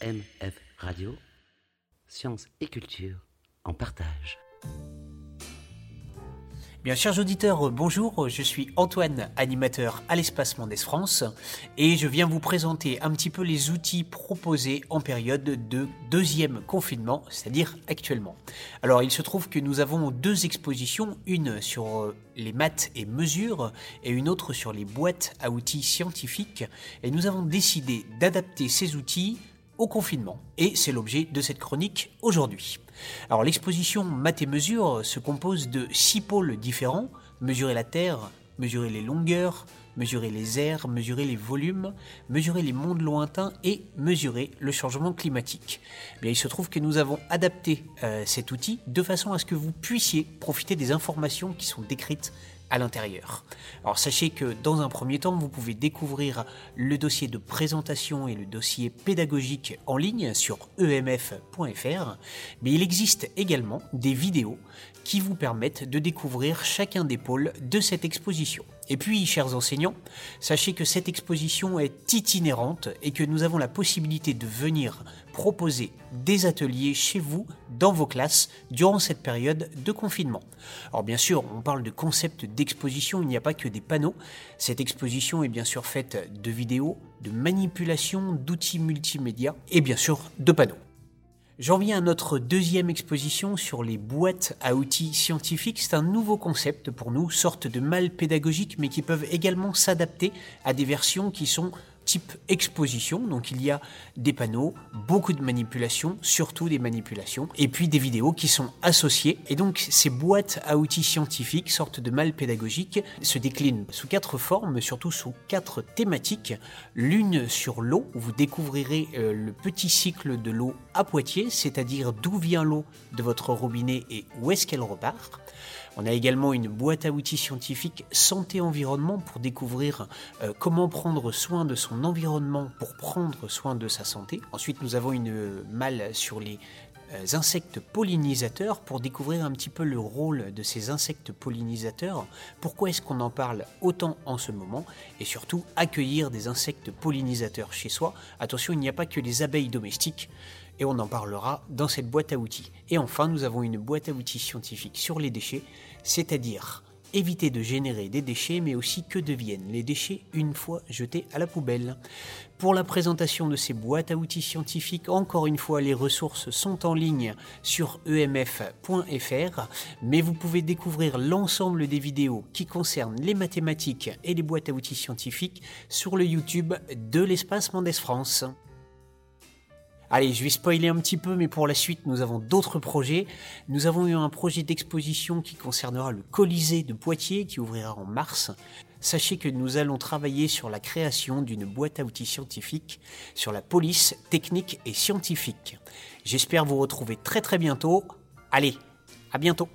EMF Radio, sciences et culture en partage. Bien, chers auditeurs, bonjour, je suis Antoine, animateur à l'Espace Mendes France, et je viens vous présenter un petit peu les outils proposés en période de deuxième confinement, c'est-à-dire actuellement. Alors, il se trouve que nous avons deux expositions, une sur euh, les maths et mesures, et une autre sur les boîtes à outils scientifiques, et nous avons décidé d'adapter ces outils confinement. Et c'est l'objet de cette chronique aujourd'hui. Alors l'exposition Maths et mesures se compose de six pôles différents, mesurer la Terre, mesurer les longueurs, mesurer les airs, mesurer les volumes, mesurer les mondes lointains et mesurer le changement climatique. Eh bien, il se trouve que nous avons adapté euh, cet outil de façon à ce que vous puissiez profiter des informations qui sont décrites l'intérieur. Alors sachez que dans un premier temps, vous pouvez découvrir le dossier de présentation et le dossier pédagogique en ligne sur emf.fr, mais il existe également des vidéos qui vous permettent de découvrir chacun des pôles de cette exposition. Et puis, chers enseignants, sachez que cette exposition est itinérante et que nous avons la possibilité de venir proposer des ateliers chez vous, dans vos classes, durant cette période de confinement. Alors bien sûr, on parle de concept d'exposition, il n'y a pas que des panneaux. Cette exposition est bien sûr faite de vidéos, de manipulation, d'outils multimédia et bien sûr de panneaux. J'en viens à notre deuxième exposition sur les boîtes à outils scientifiques. C'est un nouveau concept pour nous, sorte de mal pédagogique, mais qui peuvent également s'adapter à des versions qui sont type exposition. Donc il y a des panneaux, beaucoup de manipulations, surtout des manipulations, et puis des vidéos qui sont associées. Et donc ces boîtes à outils scientifiques, sorte de mal pédagogique, se déclinent sous quatre formes, surtout sous quatre thématiques. L'une sur l'eau, où vous découvrirez euh, le petit cycle de l'eau à Poitiers, c'est-à-dire d'où vient l'eau de votre robinet et où est-ce qu'elle repart. On a également une boîte à outils scientifique santé-environnement pour découvrir euh, comment prendre soin de son environnement pour prendre soin de sa santé. Ensuite, nous avons une malle sur les euh, insectes pollinisateurs pour découvrir un petit peu le rôle de ces insectes pollinisateurs, pourquoi est-ce qu'on en parle autant en ce moment, et surtout accueillir des insectes pollinisateurs chez soi. Attention, il n'y a pas que les abeilles domestiques, et on en parlera dans cette boîte à outils. Et enfin, nous avons une boîte à outils scientifique sur les déchets, c'est-à-dire éviter de générer des déchets, mais aussi que deviennent les déchets une fois jetés à la poubelle. Pour la présentation de ces boîtes à outils scientifiques, encore une fois, les ressources sont en ligne sur emf.fr, mais vous pouvez découvrir l'ensemble des vidéos qui concernent les mathématiques et les boîtes à outils scientifiques sur le YouTube de l'espace Mendes France. Allez, je vais spoiler un petit peu, mais pour la suite, nous avons d'autres projets. Nous avons eu un projet d'exposition qui concernera le Colisée de Poitiers, qui ouvrira en mars. Sachez que nous allons travailler sur la création d'une boîte à outils scientifique sur la police technique et scientifique. J'espère vous retrouver très très bientôt. Allez, à bientôt